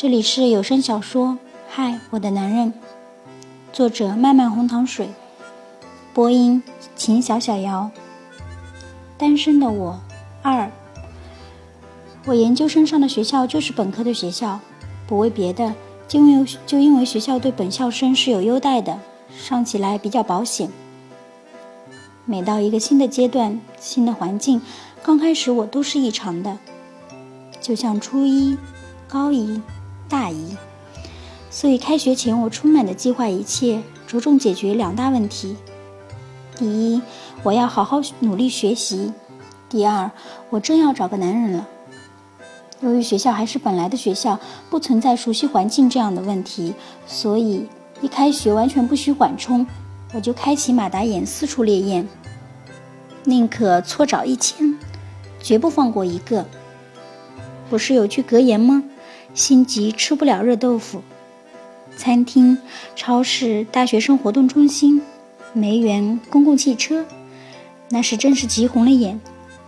这里是有声小说《嗨，我的男人》，作者漫漫红糖水，播音秦小小瑶。单身的我二，我研究生上的学校就是本科的学校，不为别的，就因为就因为学校对本校生是有优待的，上起来比较保险。每到一个新的阶段、新的环境，刚开始我都是异常的，就像初一、高一。大一，所以开学前我充满的计划一切，着重解决两大问题：第一，我要好好努力学习；第二，我真要找个男人了。由于学校还是本来的学校，不存在熟悉环境这样的问题，所以一开学完全不需缓冲，我就开启马达眼，四处猎艳，宁可错找一千，绝不放过一个。不是有句格言吗？心急吃不了热豆腐，餐厅、超市、大学生活动中心、梅园、公共汽车，那时真是急红了眼，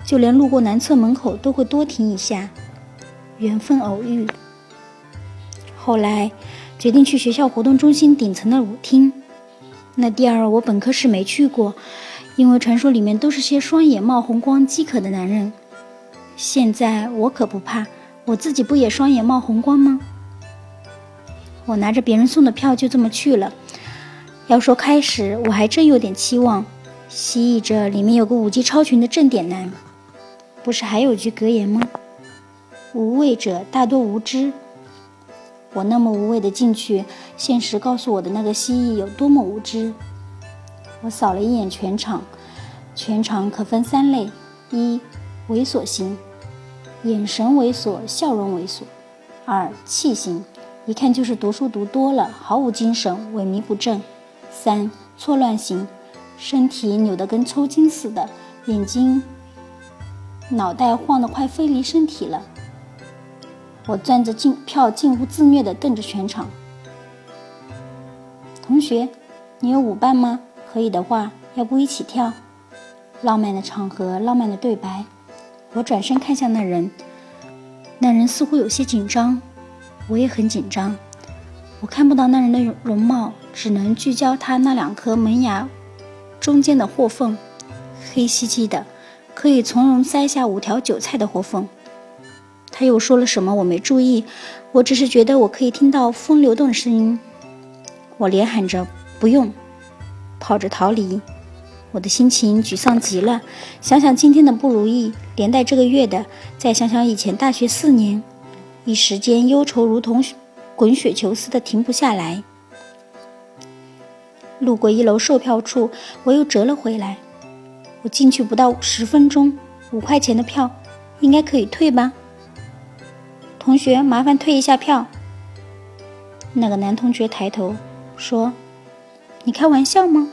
就连路过男厕门口都会多停一下。缘分偶遇，后来决定去学校活动中心顶层的舞厅。那地儿我本科是没去过，因为传说里面都是些双眼冒红光、饥渴的男人。现在我可不怕。我自己不也双眼冒红光吗？我拿着别人送的票就这么去了。要说开始，我还真有点期望，希冀着里面有个舞技超群的正点男。不是还有句格言吗？无畏者大多无知。我那么无畏的进去，现实告诉我的那个蜥蜴有多么无知。我扫了一眼全场，全场可分三类：一，猥琐型。眼神猥琐，笑容猥琐。二气型，一看就是读书读多了，毫无精神，萎靡不振。三错乱型，身体扭得跟抽筋似的，眼睛、脑袋晃得快飞离身体了。我攥着进票，近乎自虐地瞪着全场。同学，你有舞伴吗？可以的话，要不一起跳？浪漫的场合，浪漫的对白。我转身看向那人，那人似乎有些紧张，我也很紧张。我看不到那人的容貌，只能聚焦他那两颗门牙中间的货缝，黑漆漆的，可以从容塞下五条韭菜的货缝。他又说了什么？我没注意，我只是觉得我可以听到风流动的声音。我连喊着不用，跑着逃离。我的心情沮丧极了，想想今天的不如意，连带这个月的，再想想以前大学四年，一时间忧愁如同滚雪球似的停不下来。路过一楼售票处，我又折了回来。我进去不到十分钟，五块钱的票应该可以退吧？同学，麻烦退一下票。那个男同学抬头说：“你开玩笑吗？”